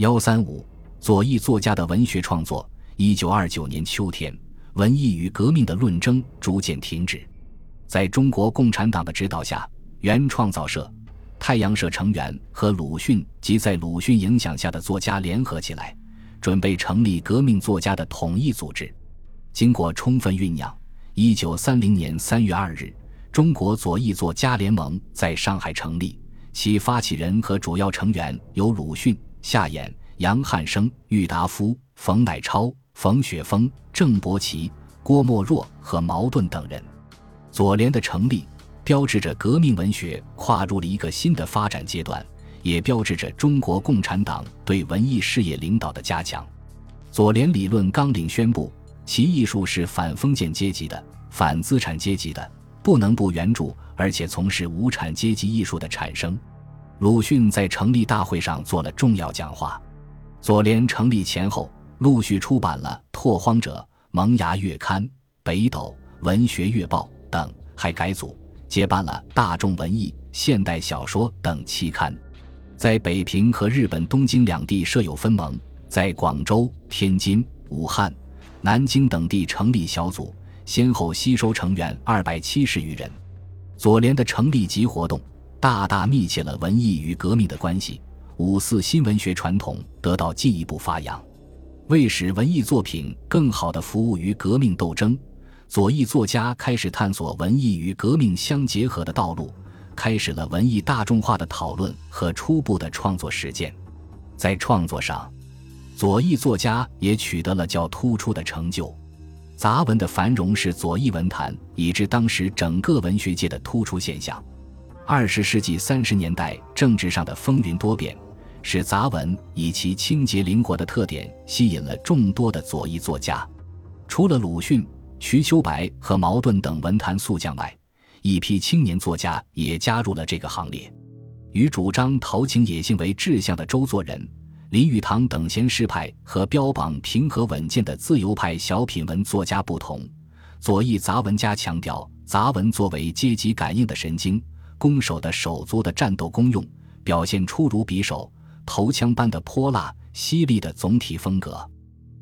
幺三五，左翼作家的文学创作。一九二九年秋天，文艺与革命的论争逐渐停止。在中国共产党的指导下，原创造社、太阳社成员和鲁迅及在鲁迅影响下的作家联合起来，准备成立革命作家的统一组织。经过充分酝酿，一九三零年三月二日，中国左翼作家联盟在上海成立。其发起人和主要成员有鲁迅、夏衍、杨汉生、郁达夫、冯乃超。冯雪峰、郑伯奇、郭沫若和茅盾等人，左联的成立，标志着革命文学跨入了一个新的发展阶段，也标志着中国共产党对文艺事业领导的加强。左联理论纲领宣布，其艺术是反封建阶级的、反资产阶级的，不能不援助，而且从事无产阶级艺术的产生。鲁迅在成立大会上做了重要讲话。左联成立前后。陆续出版了《拓荒者》《萌芽月刊》《北斗》《文学月报》等，还改组接办了《大众文艺》《现代小说》等期刊，在北平和日本东京两地设有分盟，在广州、天津、武汉、南京等地成立小组，先后吸收成员二百七十余人。左联的成立及活动，大大密切了文艺与革命的关系，五四新文学传统得到进一步发扬。为使文艺作品更好地服务于革命斗争，左翼作家开始探索文艺与革命相结合的道路，开始了文艺大众化的讨论和初步的创作实践。在创作上，左翼作家也取得了较突出的成就。杂文的繁荣是左翼文坛以至当时整个文学界的突出现象。二十世纪三十年代，政治上的风云多变。使杂文以其清洁灵活的特点吸引了众多的左翼作家，除了鲁迅、瞿秋白和茅盾等文坛宿将外，一批青年作家也加入了这个行列。与主张陶情野性为志向的周作人、林语堂等闲诗派和标榜平和稳健的自由派小品文作家不同，左翼杂文家强调杂文作为阶级感应的神经，攻守的手足的战斗功用，表现出如匕首。头枪般的泼辣犀利的总体风格，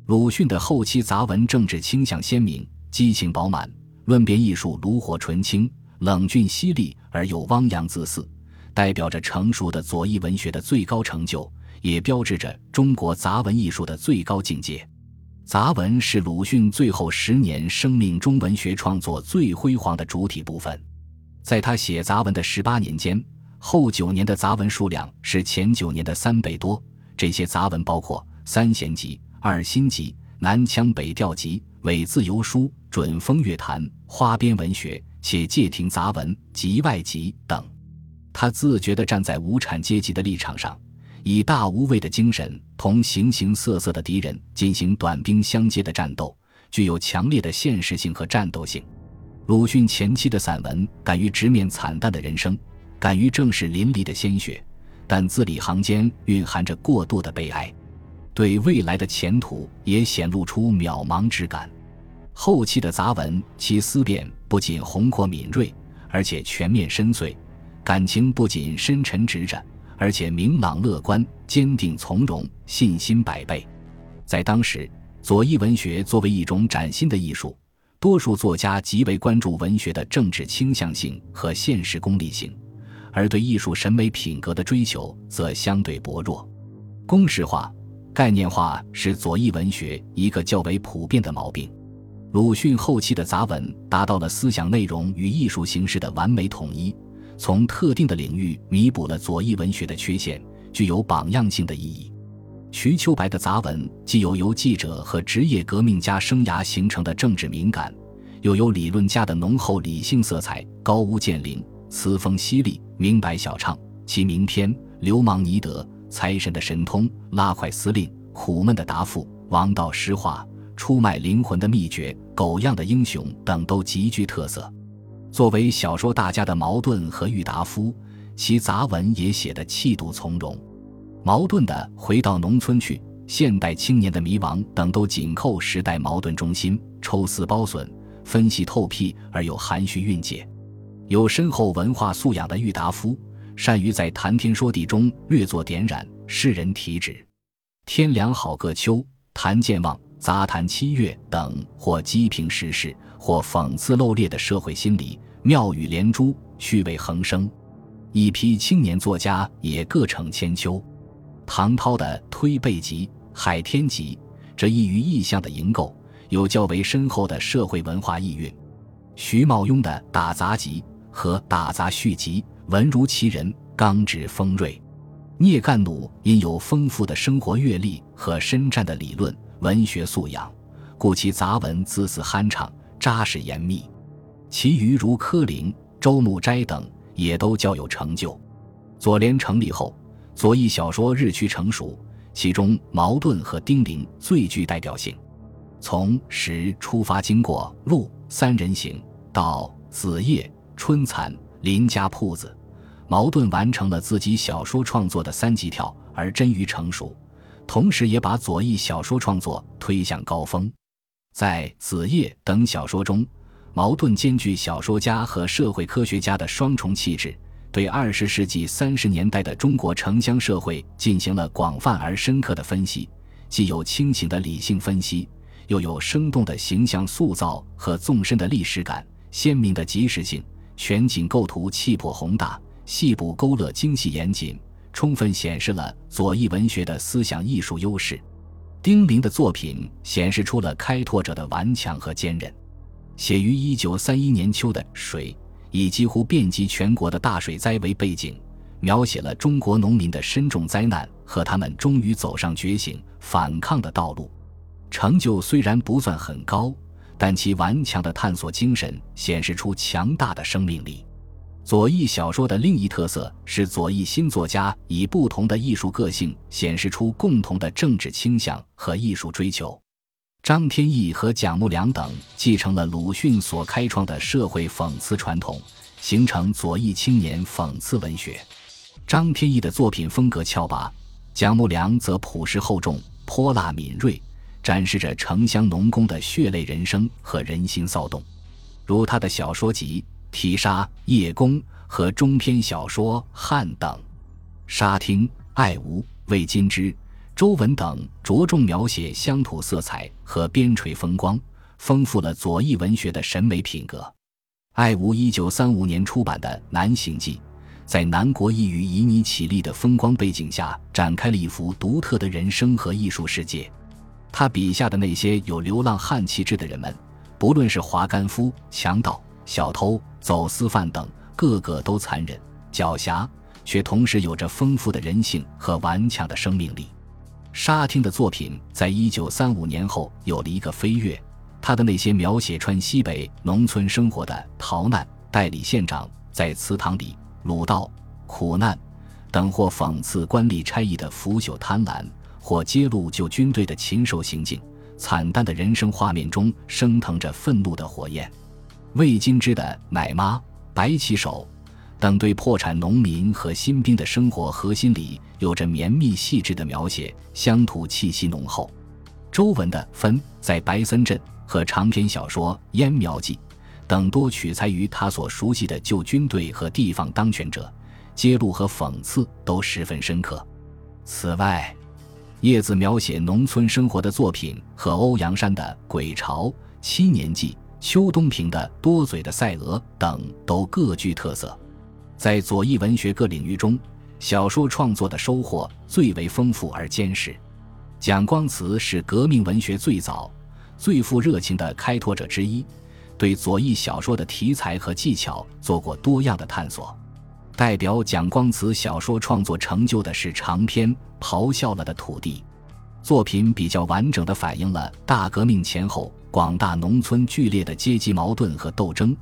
鲁迅的后期杂文政治倾向鲜明，激情饱满，论辩艺术炉火纯青，冷峻犀利而又汪洋恣肆，代表着成熟的左翼文学的最高成就，也标志着中国杂文艺术的最高境界。杂文是鲁迅最后十年生命中文学创作最辉煌的主体部分，在他写杂文的十八年间。后九年的杂文数量是前九年的三倍多。这些杂文包括《三弦集》《二心集》《南腔北调集》《伪自由书》《准风月坛》《花边文学》且借亭杂文《集外集》等。他自觉地站在无产阶级的立场上，以大无畏的精神同形形色色的敌人进行短兵相接的战斗，具有强烈的现实性和战斗性。鲁迅前期的散文敢于直面惨淡的人生。敢于正视淋漓的鲜血，但字里行间蕴含着过度的悲哀，对未来的前途也显露出渺茫之感。后期的杂文，其思辨不仅宏阔敏锐，而且全面深邃；感情不仅深沉直着，而且明朗乐观、坚定从容、信心百倍。在当时，左翼文学作为一种崭新的艺术，多数作家极为关注文学的政治倾向性和现实功利性。而对艺术审美品格的追求则相对薄弱，公式化、概念化是左翼文学一个较为普遍的毛病。鲁迅后期的杂文达到了思想内容与艺术形式的完美统一，从特定的领域弥补了左翼文学的缺陷，具有榜样性的意义。瞿秋白的杂文既有由记者和职业革命家生涯形成的政治敏感，又有理论家的浓厚理性色彩，高屋建瓴，词风犀利。明白小畅，其名篇《流氓尼德》《财神的神通》《拉快司令》《苦闷的答复》《王道诗话》《出卖灵魂的秘诀》《狗样的英雄》等都极具特色。作为小说大家的茅盾和郁达夫，其杂文也写得气度从容。矛盾的《回到农村去》《现代青年的迷茫》等都紧扣时代矛盾中心，抽丝剥笋，分析透辟而又含蓄蕴藉。有深厚文化素养的郁达夫，善于在谈天说地中略作点染，世人提旨。天凉好个秋，谈健忘，杂谈七月等，或讥评时事，或讽刺漏裂的社会心理，妙语连珠，趣味横生。一批青年作家也各成千秋。唐涛的《推背集》《海天集》，这异于意象的营构，有较为深厚的社会文化意蕴。徐茂庸的《打杂集》和《打杂续集》，文如其人，刚直锋锐。聂干弩因有丰富的生活阅历和深湛的理论文学素养，故其杂文字字酣畅、扎实严密。其余如柯林、周慕斋等。也都较有成就。左联成立后，左翼小说日趋成熟，其中茅盾和丁玲最具代表性。从时出发，经过路三人行到子夜春蚕林家铺子，茅盾完成了自己小说创作的三级跳，而臻于成熟，同时也把左翼小说创作推向高峰。在子夜等小说中。茅盾兼具小说家和社会科学家的双重气质，对二十世纪三十年代的中国城乡社会进行了广泛而深刻的分析，既有清醒的理性分析，又有生动的形象塑造和纵深的历史感、鲜明的及时性。全景构图气魄宏大，细部勾勒精细严谨，充分显示了左翼文学的思想艺术优势。丁玲的作品显示出了开拓者的顽强和坚韧。写于一九三一年秋的水，以几乎遍及全国的大水灾为背景，描写了中国农民的深重灾难和他们终于走上觉醒反抗的道路。成就虽然不算很高，但其顽强的探索精神显示出强大的生命力。左翼小说的另一特色是，左翼新作家以不同的艺术个性显示出共同的政治倾向和艺术追求。张天翼和蒋木良等继承了鲁迅所开创的社会讽刺传统，形成左翼青年讽刺文学。张天翼的作品风格峭拔，蒋木良则朴实厚重、泼辣敏锐，展示着城乡农工的血泪人生和人心骚动。如他的小说集《提沙》《叶公》和中篇小说《汉》等，沙汀、爱吾、魏金之。周文等着重描写乡土色彩和边陲风光，丰富了左翼文学的审美品格。艾吾一九三五年出版的《南行记》，在南国异域旖旎绮丽的风光背景下，展开了一幅独特的人生和艺术世界。他笔下的那些有流浪汉气质的人们，不论是华干夫、强盗、小偷、走私犯等，个个都残忍狡黠，却同时有着丰富的人性和顽强的生命力。沙汀的作品在一九三五年后有了一个飞跃，他的那些描写川西北农村生活的逃难、代理县长在祠堂里鲁道苦难等，或讽刺官吏差役的腐朽贪婪，或揭露旧军队的禽兽行径、惨淡的人生画面中升腾着愤怒的火焰。魏金枝的《奶妈》《白旗手》。等对破产农民和新兵的生活核心里有着绵密细致的描写，乡土气息浓厚。周文的《分》在白森镇和长篇小说《烟苗记》等多取材于他所熟悉的旧军队和地方当权者，揭露和讽刺都十分深刻。此外，叶子描写农村生活的作品和欧阳山的《鬼巢》《七年记》、邱东平的《多嘴的赛鹅》等都各具特色。在左翼文学各领域中，小说创作的收获最为丰富而坚实。蒋光慈是革命文学最早、最富热情的开拓者之一，对左翼小说的题材和技巧做过多样的探索。代表蒋光慈小说创作成就的是长篇《咆哮了的土地》，作品比较完整地反映了大革命前后广大农村剧烈的阶级矛盾和斗争。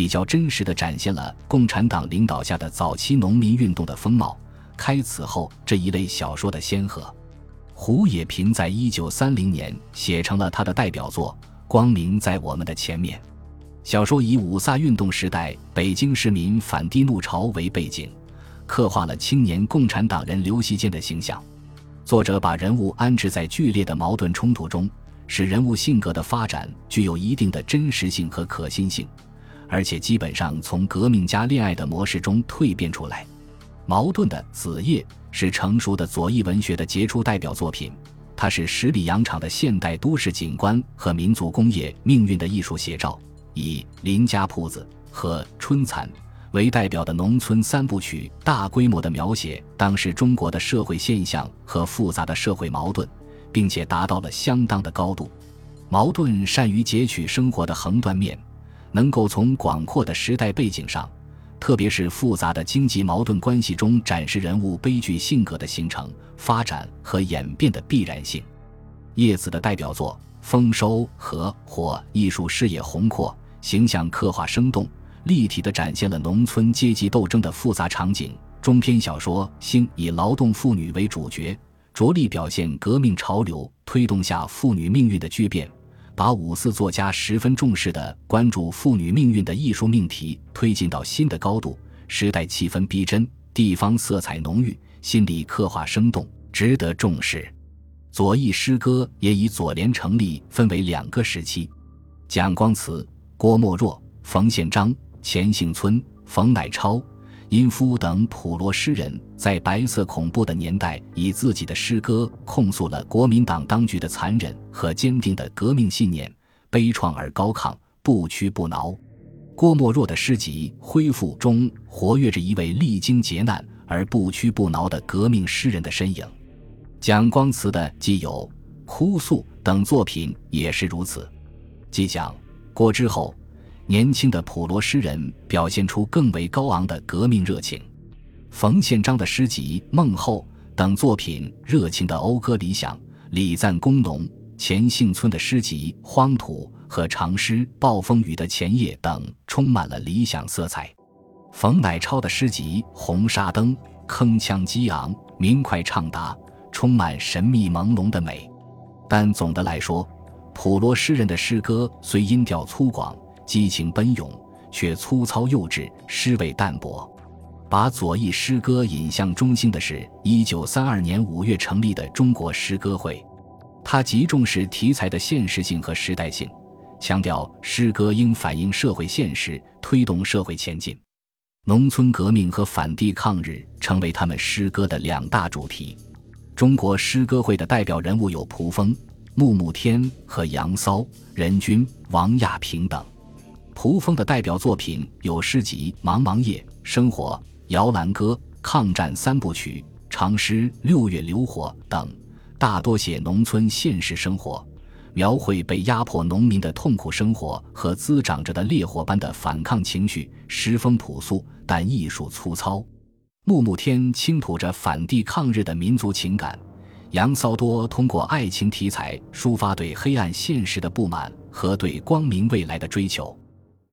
比较真实地展现了共产党领导下的早期农民运动的风貌，开此后这一类小说的先河。胡也平在一九三零年写成了他的代表作《光明在我们的前面》。小说以五卅运动时代北京市民反帝怒潮为背景，刻画了青年共产党人刘锡坚的形象。作者把人物安置在剧烈的矛盾冲突中，使人物性格的发展具有一定的真实性和可信性。而且基本上从革命家恋爱的模式中蜕变出来，茅盾的《子夜》是成熟的左翼文学的杰出代表作品，它是十里洋场的现代都市景观和民族工业命运的艺术写照。以林家铺子和春蚕为代表的农村三部曲，大规模地描写当时中国的社会现象和复杂的社会矛盾，并且达到了相当的高度。矛盾善于截取生活的横断面，能够从广阔的时代背景上，特别是复杂的经济矛盾关系中，展示人物悲剧性格的形成、发展和演变的必然性。叶子的代表作《丰收》和《火》，艺术视野宏阔。形象刻画生动、立体地展现了农村阶级斗争的复杂场景。中篇小说《兴》以劳动妇女为主角，着力表现革命潮流推动下妇女命运的巨变，把五四作家十分重视的关注妇女命运的艺术命题推进到新的高度。时代气氛逼真，地方色彩浓郁，心理刻画生动，值得重视。左翼诗歌也以左联成立分为两个时期，蒋光慈。郭沫若、冯宪章、钱幸村、冯乃超、殷夫等普罗诗人，在白色恐怖的年代，以自己的诗歌控诉了国民党当局的残忍和坚定的革命信念，悲怆而高亢，不屈不挠。郭沫若的诗集《恢复》中，活跃着一位历经劫难而不屈不挠的革命诗人的身影。蒋光慈的《既有》《哭诉》等作品也是如此。即讲。过之后，年轻的普罗诗人表现出更为高昂的革命热情。冯宪章的诗集《梦后》等作品热情地讴歌理想，礼赞工农；钱幸村的诗集《荒土》和长诗《暴风雨的前夜》等充满了理想色彩。冯乃超的诗集《红纱灯》铿锵激昂，明快畅达，充满神秘朦胧的美。但总的来说，普罗诗人的诗歌虽音调粗犷、激情奔涌，却粗糙幼稚、诗味淡薄。把左翼诗歌引向中心的是1932年5月成立的中国诗歌会，它极重视题材的现实性和时代性，强调诗歌应反映社会现实，推动社会前进。农村革命和反帝抗日成为他们诗歌的两大主题。中国诗歌会的代表人物有蒲峰。穆穆天和杨骚、任君、王亚平等，蒲峰的代表作品有诗集《茫茫夜》《生活》《摇篮歌》《抗战三部曲》长诗《六月流火》等，大多写农村现实生活，描绘被压迫农民的痛苦生活和滋长着的烈火般的反抗情绪，诗风朴素，但艺术粗糙。木木天倾吐着反帝抗日的民族情感。杨骚多通过爱情题材抒发对黑暗现实的不满和对光明未来的追求。